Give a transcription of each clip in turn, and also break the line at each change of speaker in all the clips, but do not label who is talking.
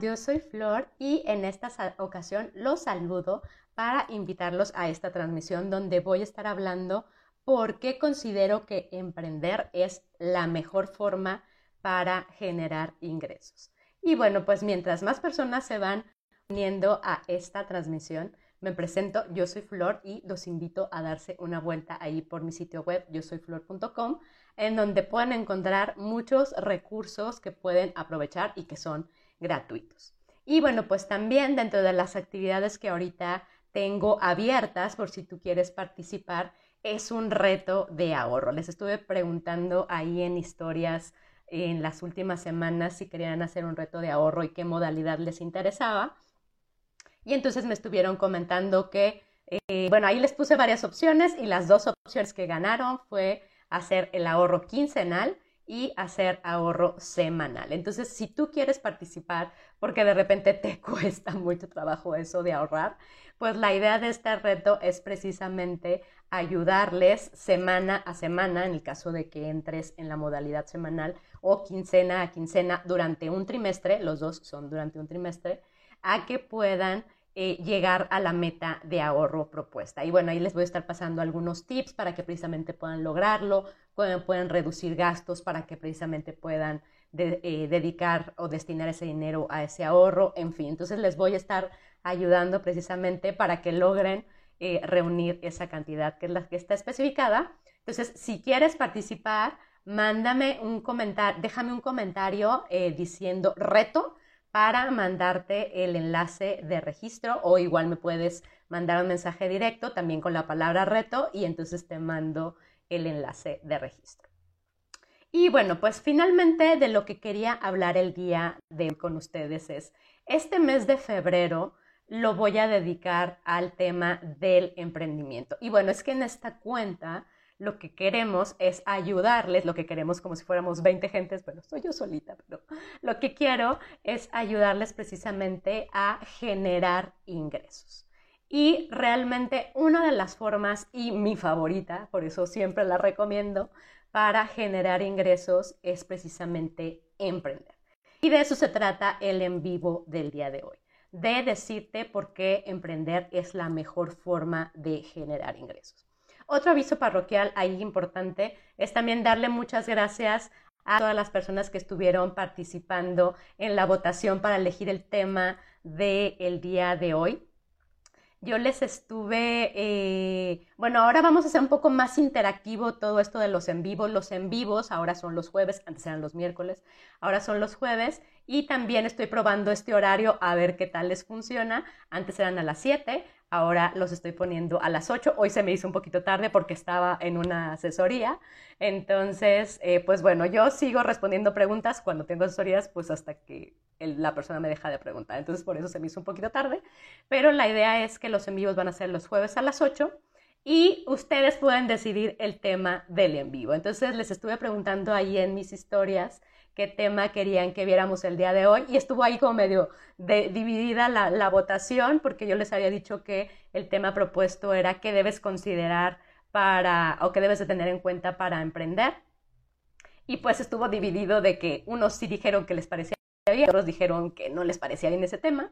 yo soy Flor y en esta ocasión los saludo para invitarlos a esta transmisión donde voy a estar hablando por qué considero que emprender es la mejor forma para generar ingresos. Y bueno, pues mientras más personas se van uniendo a esta transmisión, me presento, yo soy Flor y los invito a darse una vuelta ahí por mi sitio web, yo soy flor.com, en donde pueden encontrar muchos recursos que pueden aprovechar y que son gratuitos. Y bueno, pues también dentro de las actividades que ahorita tengo abiertas, por si tú quieres participar, es un reto de ahorro. Les estuve preguntando ahí en historias en las últimas semanas si querían hacer un reto de ahorro y qué modalidad les interesaba. Y entonces me estuvieron comentando que, eh, bueno, ahí les puse varias opciones y las dos opciones que ganaron fue hacer el ahorro quincenal y hacer ahorro semanal. Entonces, si tú quieres participar, porque de repente te cuesta mucho trabajo eso de ahorrar, pues la idea de este reto es precisamente ayudarles semana a semana, en el caso de que entres en la modalidad semanal o quincena a quincena durante un trimestre, los dos son durante un trimestre, a que puedan eh, llegar a la meta de ahorro propuesta. Y bueno, ahí les voy a estar pasando algunos tips para que precisamente puedan lograrlo, pueden, reducir gastos para que precisamente puedan eh, dedicar o destinar ese dinero a ese ahorro, en fin. Entonces les voy a estar ayudando precisamente para que logren eh, reunir esa cantidad que es la que está especificada. Entonces, si quieres participar, mándame un comentario, déjame un comentario diciendo reto para mandarte el enlace de registro o igual me puedes mandar un mensaje directo también con la palabra reto y entonces te mando el enlace de registro. Y bueno, pues finalmente de lo que quería hablar el día de con ustedes es, este mes de febrero lo voy a dedicar al tema del emprendimiento. Y bueno, es que en esta cuenta lo que queremos es ayudarles, lo que queremos como si fuéramos 20 gentes, bueno, soy yo solita, pero lo que quiero es ayudarles precisamente a generar ingresos. Y realmente una de las formas y mi favorita, por eso siempre la recomiendo, para generar ingresos es precisamente emprender. Y de eso se trata el en vivo del día de hoy, de decirte por qué emprender es la mejor forma de generar ingresos. Otro aviso parroquial ahí importante es también darle muchas gracias a todas las personas que estuvieron participando en la votación para elegir el tema del día de hoy. Yo les estuve, eh, bueno, ahora vamos a hacer un poco más interactivo todo esto de los en vivos. Los en vivos ahora son los jueves, antes eran los miércoles, ahora son los jueves. Y también estoy probando este horario a ver qué tal les funciona. Antes eran a las 7, Ahora los estoy poniendo a las 8. Hoy se me hizo un poquito tarde porque estaba en una asesoría. Entonces, eh, pues bueno, yo sigo respondiendo preguntas cuando tengo asesorías, pues hasta que la persona me deja de preguntar. Entonces, por eso se me hizo un poquito tarde. Pero la idea es que los envíos van a ser los jueves a las 8 y ustedes pueden decidir el tema del en vivo. Entonces, les estuve preguntando ahí en mis historias qué tema querían que viéramos el día de hoy y estuvo ahí como medio dividida la, votación porque yo les había dicho que el tema propuesto era qué debes considerar para o qué debes de tener en cuenta para emprender y pues estuvo dividido de que unos sí dijeron que les parecía bien, otros dijeron que no les parecía bien ese tema,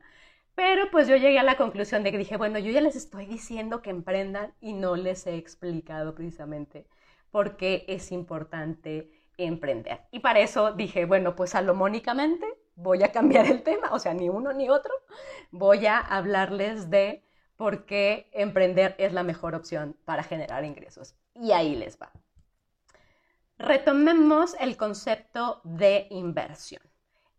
pero pues yo llegué a la conclusión de que dije, bueno, yo ya les estoy diciendo que emprendan y no les he explicado precisamente por qué es importante emprender. Y para eso dije, bueno, pues salomónicamente voy a cambiar el tema, o sea, ni uno ni otro, voy a hablarles de por qué emprender es la mejor opción para generar ingresos. Y ahí les va. Retomemos el concepto de inversión.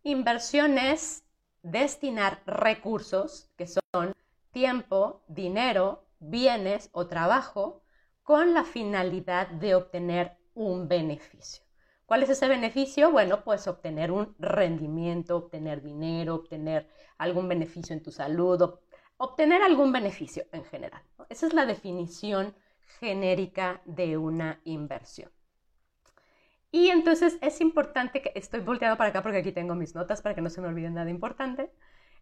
Inversión es destinar recursos, que son tiempo, dinero, bienes o trabajo, con la finalidad de obtener un beneficio. ¿Cuál es ese beneficio? Bueno, pues obtener un rendimiento, obtener dinero, obtener algún beneficio en tu salud, obtener algún beneficio en general. Esa es la definición genérica de una inversión. Y entonces es importante que estoy volteando para acá porque aquí tengo mis notas para que no se me olvide nada importante.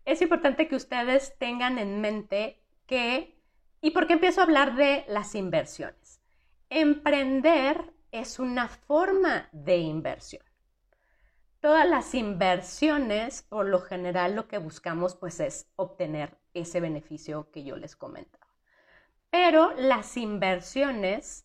Es importante que ustedes tengan en mente que, ¿y por qué empiezo a hablar de las inversiones? Emprender es una forma de inversión. todas las inversiones, por lo general lo que buscamos pues es obtener ese beneficio que yo les comentaba. Pero las inversiones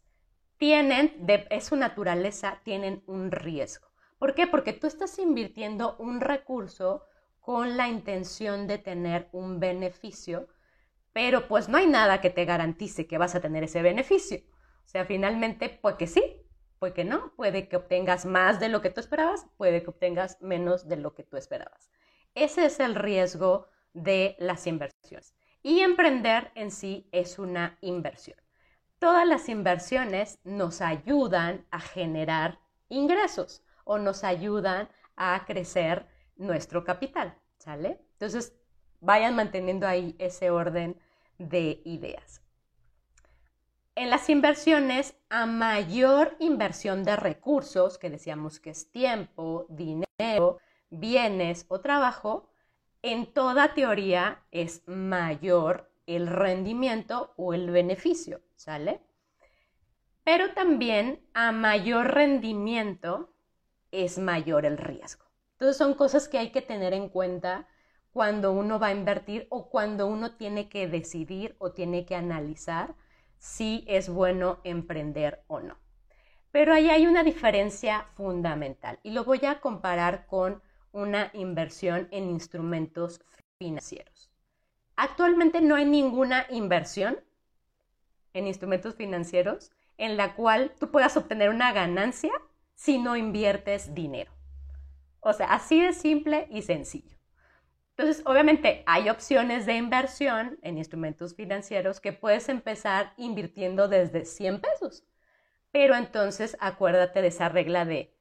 tienen, de, es su naturaleza, tienen un riesgo. ¿Por qué? Porque tú estás invirtiendo un recurso con la intención de tener un beneficio, pero pues no hay nada que te garantice que vas a tener ese beneficio. O sea, finalmente, pues que sí, puede que no, puede que obtengas más de lo que tú esperabas, puede que obtengas menos de lo que tú esperabas. Ese es el riesgo de las inversiones. Y emprender en sí es una inversión. Todas las inversiones nos ayudan a generar ingresos o nos ayudan a crecer nuestro capital, ¿sale? Entonces, vayan manteniendo ahí ese orden de ideas. En las inversiones, a mayor inversión de recursos, que decíamos que es tiempo, dinero, bienes o trabajo, en toda teoría es mayor el rendimiento o el beneficio, ¿sale? Pero también a mayor rendimiento es mayor el riesgo. Entonces son cosas que hay que tener en cuenta cuando uno va a invertir o cuando uno tiene que decidir o tiene que analizar si es bueno emprender o no. Pero ahí hay una diferencia fundamental y lo voy a comparar con una inversión en instrumentos financieros. Actualmente no hay ninguna inversión en instrumentos financieros en la cual tú puedas obtener una ganancia si no inviertes dinero. O sea, así de simple y sencillo. Entonces, obviamente hay opciones de inversión en instrumentos financieros que puedes empezar invirtiendo desde 100 pesos. Pero entonces acuérdate de esa regla de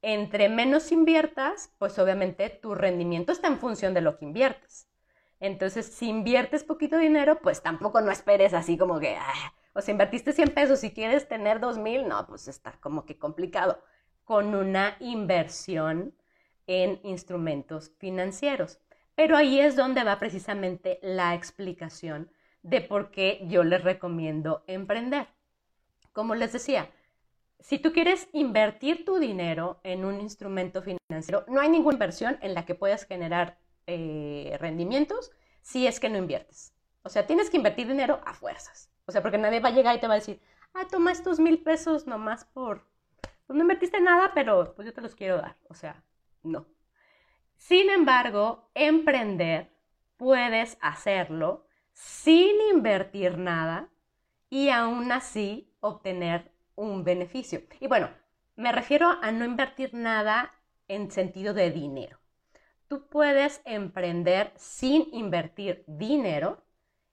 entre menos inviertas, pues obviamente tu rendimiento está en función de lo que inviertes. Entonces, si inviertes poquito dinero, pues tampoco no esperes así como que, ah, o sea, invertiste 100 pesos y quieres tener 2000, no, pues está como que complicado. Con una inversión en instrumentos financieros. Pero ahí es donde va precisamente la explicación de por qué yo les recomiendo emprender. Como les decía, si tú quieres invertir tu dinero en un instrumento financiero, no hay ninguna inversión en la que puedas generar eh, rendimientos si es que no inviertes. O sea, tienes que invertir dinero a fuerzas. O sea, porque nadie va a llegar y te va a decir, ah, toma estos mil pesos nomás por... Pues no invertiste nada, pero pues yo te los quiero dar. O sea, no. Sin embargo, emprender puedes hacerlo sin invertir nada y aún así obtener un beneficio. Y bueno, me refiero a no invertir nada en sentido de dinero. Tú puedes emprender sin invertir dinero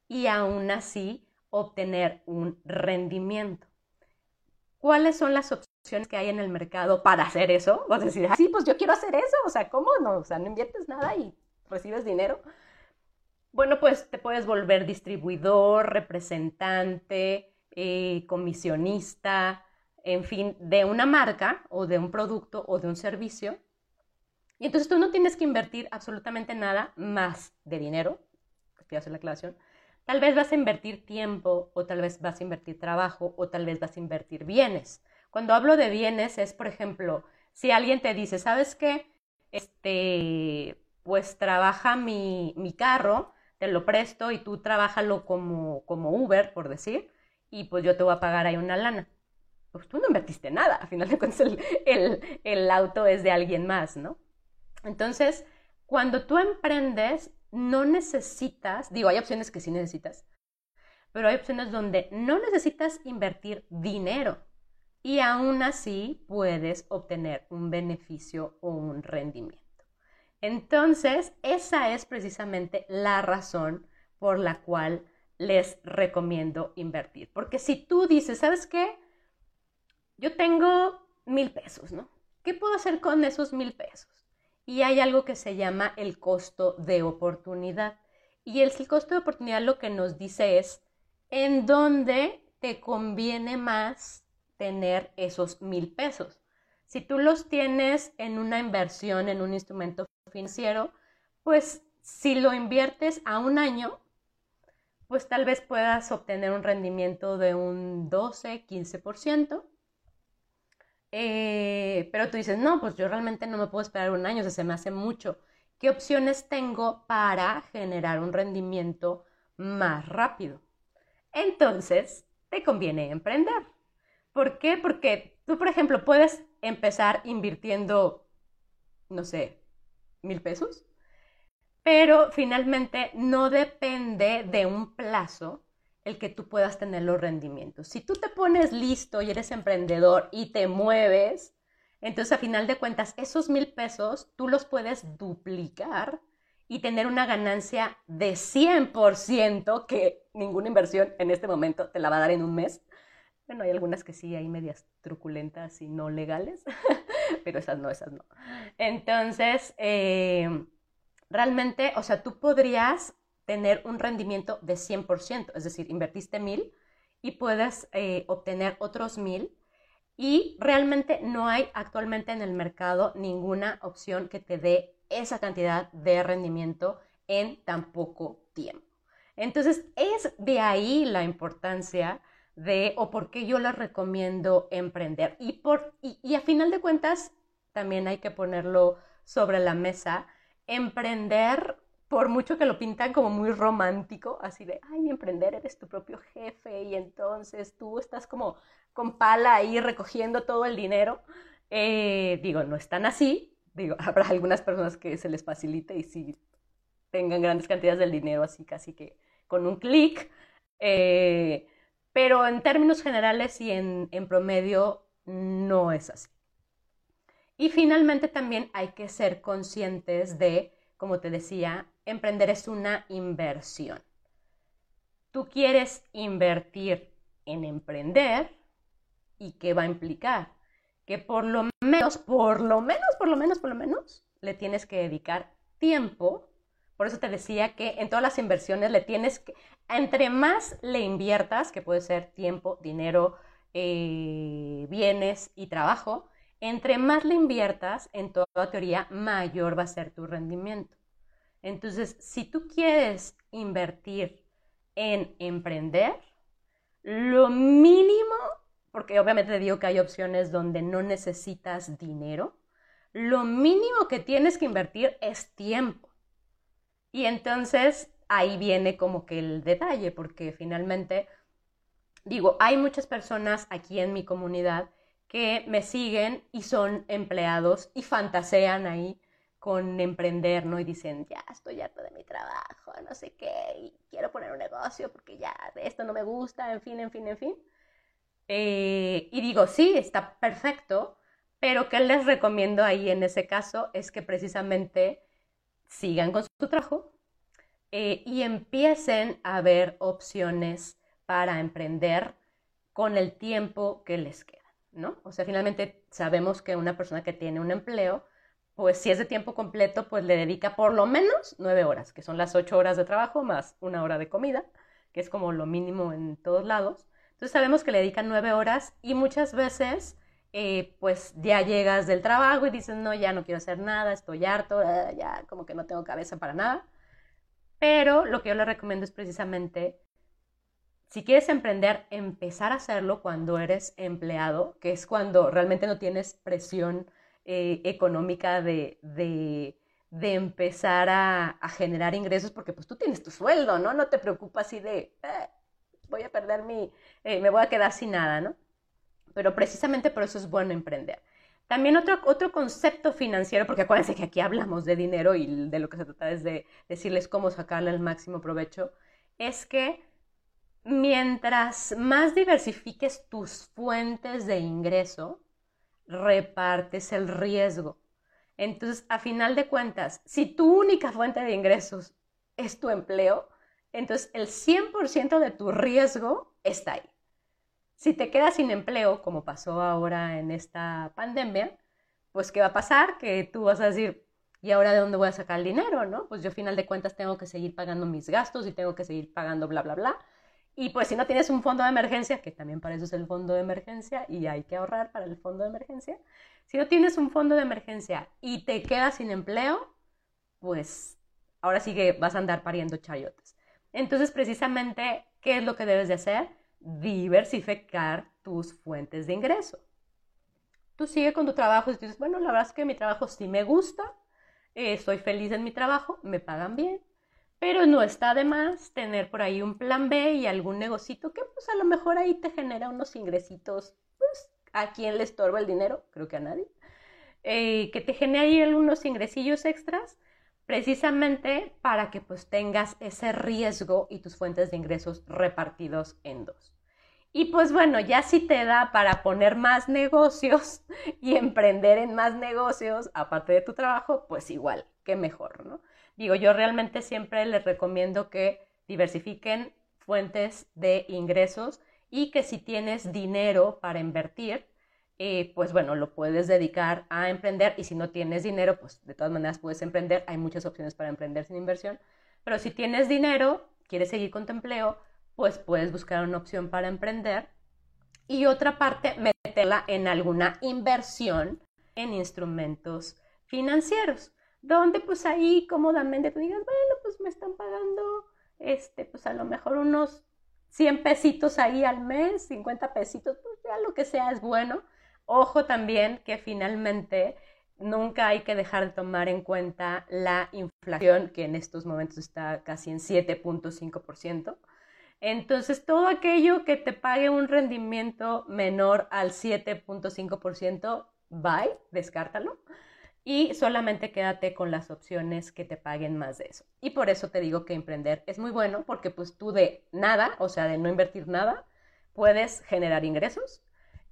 y aún así obtener un rendimiento. ¿Cuáles son las opciones que hay en el mercado para hacer eso? Vas a decir, ah, sí, pues yo quiero hacer eso, o sea, ¿cómo no? O sea, no inviertes nada y recibes dinero. Bueno, pues te puedes volver distribuidor, representante, eh, comisionista, en fin, de una marca o de un producto o de un servicio. Y entonces tú no tienes que invertir absolutamente nada más de dinero, estoy haciendo la aclaración. Tal vez vas a invertir tiempo o tal vez vas a invertir trabajo o tal vez vas a invertir bienes. Cuando hablo de bienes es, por ejemplo, si alguien te dice, ¿sabes qué? Este, pues trabaja mi, mi carro, te lo presto y tú trabájalo como, como Uber, por decir y pues yo te voy a pagar ahí una lana. Pues tú no invertiste nada, al final de cuentas el, auto es de alguien más, ¿no? Entonces, cuando tú emprendes, no necesitas, digo, hay opciones que sí necesitas, pero hay opciones donde no necesitas invertir dinero y aún así puedes obtener un beneficio o un rendimiento. Entonces, esa es precisamente la razón por la cual les recomiendo invertir. Porque si tú dices, ¿sabes qué? Yo tengo mil pesos, ¿no? ¿Qué puedo hacer con esos mil pesos? Y hay algo que se llama el costo de oportunidad. Y el, costo de oportunidad lo que nos dice es en dónde te conviene más tener esos mil pesos. Si tú los tienes en una inversión, en un instrumento financiero, pues si lo inviertes a un año, pues tal vez puedas obtener un rendimiento de un 12, 15%. Eh, pero tú dices, no, pues yo realmente no me puedo esperar un año, o se me hace mucho. ¿Qué opciones tengo para generar un rendimiento más rápido? Entonces, te conviene emprender. ¿Por qué? Porque tú, por ejemplo, puedes empezar invirtiendo, no sé, mil pesos, pero finalmente no depende de un plazo el que tú puedas tener los rendimientos. Si tú te pones listo y eres emprendedor y te mueves, entonces a final de cuentas esos mil pesos tú los puedes duplicar y tener una ganancia de 100% que ninguna inversión en este momento te la va a dar en un mes. Bueno, hay algunas que sí, hay medias truculentas y no legales, pero esas no, esas no. Entonces, eh, realmente, o sea, tú podrías tener un rendimiento de 100%, es decir, invertiste mil y puedes eh, obtener otros mil y realmente no hay actualmente en el mercado ninguna opción que te dé esa cantidad de rendimiento en tan poco tiempo. Entonces, es de ahí la importancia de o por qué yo les recomiendo emprender. Y, por, y a final de cuentas, también hay que ponerlo sobre la mesa, emprender por mucho que lo pintan como muy romántico, así de, ay, emprender, eres tu propio jefe y entonces tú estás como con pala ahí recogiendo todo el dinero. Eh, digo, no es tan así. Digo, habrá algunas personas que se les facilite y sí tengan grandes cantidades del dinero así casi que con un clic. Eh, pero en términos generales y en, en promedio no es así. Y finalmente también hay que ser conscientes de, como te decía, emprender es una inversión. Tú quieres invertir en emprender y qué va a implicar que por lo menos, por lo menos, por lo menos, por lo menos, le tienes que dedicar tiempo. Por eso te decía que en todas las inversiones le tienes que, entre más le inviertas, que puede ser tiempo, dinero, eh, bienes y trabajo, entre más le inviertas, en toda teoría, mayor va a ser tu rendimiento. Entonces, si tú quieres invertir en emprender, lo mínimo, porque obviamente te digo que hay opciones donde no necesitas dinero, lo mínimo que tienes que invertir es tiempo. Y entonces ahí viene como que el detalle, porque finalmente, digo, hay muchas personas aquí en mi comunidad que me siguen y son empleados y fantasean ahí con emprender, ¿no? Y dicen, ya estoy harto de mi trabajo, no sé qué, y quiero poner un negocio porque ya esto no me gusta, en fin, en fin, en fin. Eh, y digo, sí, está perfecto, pero ¿qué les recomiendo ahí en ese caso? Es que precisamente sigan con su trabajo eh, y empiecen a ver opciones para emprender con el tiempo que les queda, ¿no? O sea, finalmente sabemos que una persona que tiene un empleo, pues si es de tiempo completo, pues le dedica por lo menos nueve horas, que son las ocho horas de trabajo más una hora de comida, que es como lo mínimo en todos lados. Entonces sabemos que le dedican nueve horas y muchas veces, eh, pues ya llegas del trabajo y dices, no, ya no quiero hacer nada, estoy harto, ah, ya como que no tengo cabeza para nada. Pero lo que yo le recomiendo es precisamente, si quieres emprender, empezar a hacerlo cuando eres empleado, que es cuando realmente no tienes presión eh, económica de, de, empezar a, generar ingresos, porque pues tú tienes tu sueldo, ¿no? No te preocupas así de, eh, voy a perder mi, eh, me voy a quedar sin nada, ¿no? Pero precisamente por eso es bueno emprender. También otro, otro concepto financiero, porque acuérdense que aquí hablamos de dinero y de lo que se trata es de decirles cómo sacarle el máximo provecho, es que mientras más diversifiques tus fuentes de ingreso, repartes el riesgo. Entonces, a final de cuentas, si tu única fuente de ingresos es tu empleo, entonces el 100% de tu riesgo está ahí. Si te quedas sin empleo, como pasó ahora en esta pandemia, pues ¿qué va a pasar? Que tú vas a decir, ¿y ahora de dónde voy a sacar el dinero? ¿No? Pues yo a final de cuentas tengo que seguir pagando mis gastos y tengo que seguir pagando bla, bla, bla. Y pues si no tienes un fondo de emergencia, que también para eso es el fondo de emergencia y hay que ahorrar para el fondo de emergencia, si no tienes un fondo de emergencia y te quedas sin empleo, pues ahora sí que vas a andar pariendo chayotes. Entonces, precisamente, ¿qué es lo que debes de hacer? Diversificar tus fuentes de ingreso. tú sigue con tu trabajo y dices, bueno, la verdad es que mi trabajo sí me gusta, eh, estoy feliz en mi trabajo, me pagan bien, pero no está de más tener por ahí un plan B y algún negocito que pues a lo mejor ahí te genera unos ingresitos, pues a quién le estorba el dinero, creo que a nadie, eh, que te genere ahí algunos ingresillos extras precisamente para que pues tengas ese riesgo y tus fuentes de ingresos repartidos en dos. Y pues bueno, ya si te da para poner más negocios y emprender en más negocios, aparte de tu trabajo, pues igual, qué mejor, ¿no? Digo, yo realmente siempre les recomiendo que diversifiquen fuentes de ingresos y que si tienes dinero para invertir, eh, pues bueno, lo puedes dedicar a emprender. Y si no tienes dinero, pues de todas maneras puedes emprender. Hay muchas opciones para emprender sin inversión, pero si tienes dinero, quieres seguir con tu empleo, pues puedes buscar una opción para emprender. Y otra parte, meterla en alguna inversión en instrumentos financieros, donde pues ahí cómodamente tú digas, bueno, pues me están pagando, este, pues a lo mejor unos 100 pesitos ahí al mes, 50 pesitos, pues ya lo que sea es bueno. Ojo también que finalmente nunca hay que dejar de tomar en cuenta la inflación, que en estos momentos está casi en 7.5%. Entonces, todo aquello que te pague un rendimiento menor al 7.5%, bye, descártalo. Y solamente quédate con las opciones que te paguen más de eso. Y por eso te digo que emprender es muy bueno, porque pues tú de nada, o sea, de no invertir nada, puedes generar ingresos.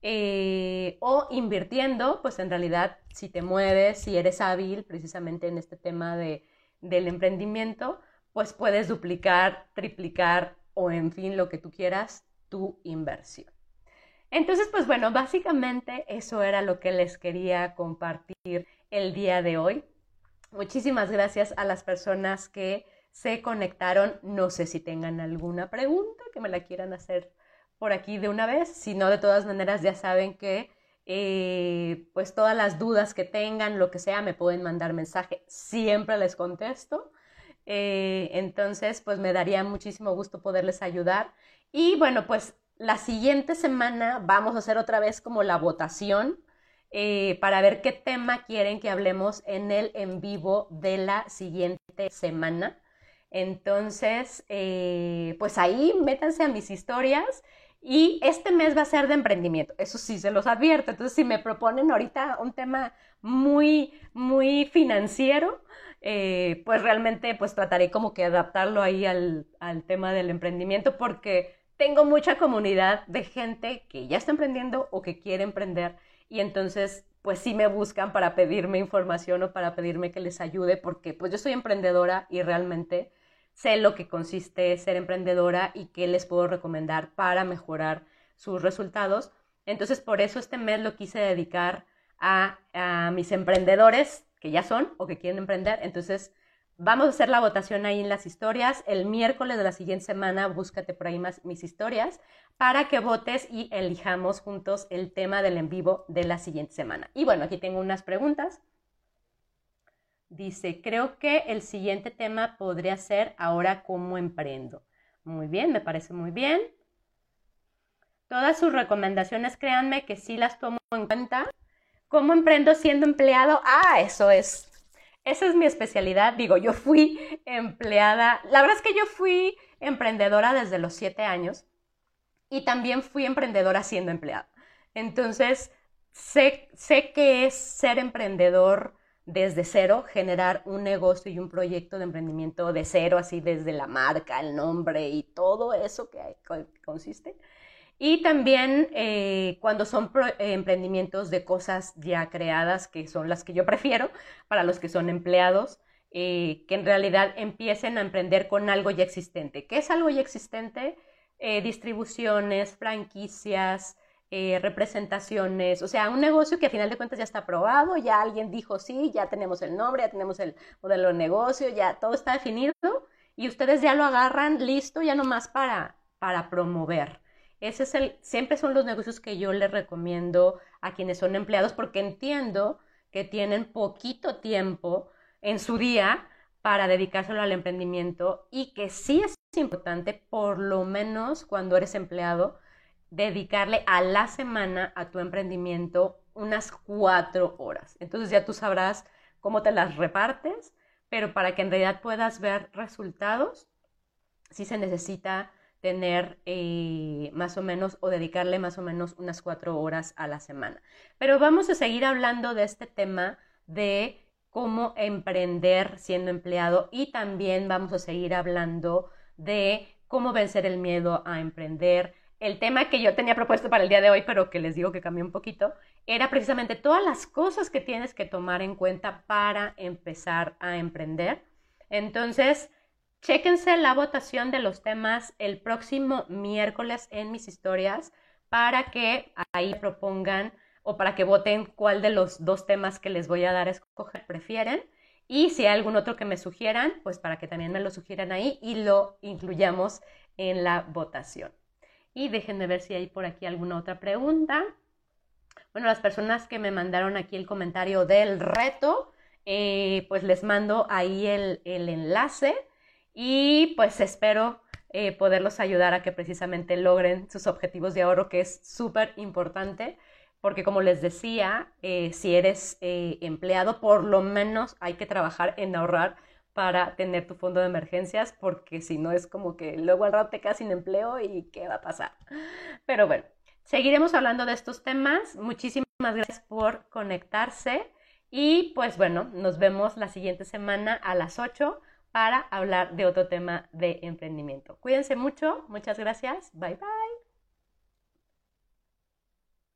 Eh, o invirtiendo, pues en realidad, si te mueves, si eres hábil precisamente en este tema de, del emprendimiento, pues puedes duplicar, triplicar o en fin, lo que tú quieras, tu inversión. Entonces, pues bueno, básicamente eso era lo que les quería compartir el día de hoy. Muchísimas gracias a las personas que se conectaron. No sé si tengan alguna pregunta que me la quieran hacer por aquí de una vez. Si no, de todas maneras ya saben que eh, pues todas las dudas que tengan, lo que sea, me pueden mandar mensaje. Siempre les contesto. Eh, entonces, pues me daría muchísimo gusto poderles ayudar. Y bueno, pues la siguiente semana vamos a hacer otra vez como la votación eh, para ver qué tema quieren que hablemos en el en vivo de la siguiente semana. Entonces, eh, pues ahí métanse a mis historias y este mes va a ser de emprendimiento, eso sí se los advierto. Entonces, si me proponen ahorita un tema muy, muy financiero, eh, pues realmente pues trataré como que adaptarlo ahí al, al tema del emprendimiento porque tengo mucha comunidad de gente que ya está emprendiendo o que quiere emprender y entonces pues sí me buscan para pedirme información o para pedirme que les ayude porque pues yo soy emprendedora y realmente sé lo que consiste ser emprendedora y qué les puedo recomendar para mejorar sus resultados. Entonces por eso este mes lo quise dedicar a, a mis emprendedores que ya son o que quieren emprender. Entonces, vamos a hacer la votación ahí en las historias. El miércoles de la siguiente semana, búscate por ahí más mis historias para que votes y elijamos juntos el tema del en vivo de la siguiente semana. Y bueno, aquí tengo unas preguntas. Dice, creo que el siguiente tema podría ser ahora cómo emprendo. Muy bien, me parece muy bien. Todas sus recomendaciones, créanme que sí las tomo en cuenta. ¿Cómo emprendo siendo empleado? Ah, eso es. Esa es mi especialidad. Digo, yo fui empleada. La verdad es que yo fui emprendedora desde los siete años y también fui emprendedora siendo empleada. Entonces, sé, sé que es ser emprendedor desde cero, generar un negocio y un proyecto de emprendimiento de cero, así desde la marca, el nombre y todo eso que consiste. Y también eh, cuando son eh, emprendimientos de cosas ya creadas, que son las que yo prefiero para los que son empleados, eh, que en realidad empiecen a emprender con algo ya existente. ¿Qué es algo ya existente? distribuciones, franquicias, representaciones, o sea, un negocio que a final de cuentas ya está aprobado, ya alguien dijo sí, ya tenemos el nombre, ya tenemos el modelo de negocio, ya todo está definido y ustedes ya lo agarran listo ya nomás para, para promover. Ese es el, siempre son los negocios que yo les recomiendo a quienes son empleados porque entiendo que tienen poquito tiempo en su día para dedicárselo al emprendimiento y que sí es importante, por lo menos cuando eres empleado, dedicarle a la semana a tu emprendimiento unas cuatro horas. Entonces ya tú sabrás cómo te las repartes, pero para que en realidad puedas ver resultados, sí se necesita tener eh, más o menos o dedicarle más o menos unas cuatro horas a la semana. Pero vamos a seguir hablando de este tema de cómo emprender siendo empleado y también vamos a seguir hablando de cómo vencer el miedo a emprender. El tema que yo tenía propuesto para el día de hoy, pero que les digo que cambió un poquito, era precisamente todas las cosas que tienes que tomar en cuenta para empezar a emprender. Entonces, chéquense la votación de los temas el próximo miércoles en mis historias para que ahí propongan o para que voten cuál de los dos temas que les voy a dar a escoger prefieren. Y si hay algún otro que me sugieran, pues para que también me lo sugieran ahí y lo incluyamos en la votación. Y déjenme ver si hay por aquí alguna otra pregunta. Bueno, las personas que me mandaron aquí el comentario del reto, eh, pues les mando ahí el, enlace y pues espero eh, poderlos ayudar a que precisamente logren sus objetivos de ahorro, que es súper importante porque como les decía, eh, si eres eh, empleado, por lo menos hay que trabajar en ahorrar para tener tu fondo de emergencias, porque si no es como que luego al rato te quedas sin empleo y qué va a pasar. Pero bueno, seguiremos hablando de estos temas. Muchísimas gracias por conectarse y pues bueno, nos vemos la siguiente semana a las 8 para hablar de otro tema de emprendimiento. Cuídense mucho, muchas gracias, bye bye.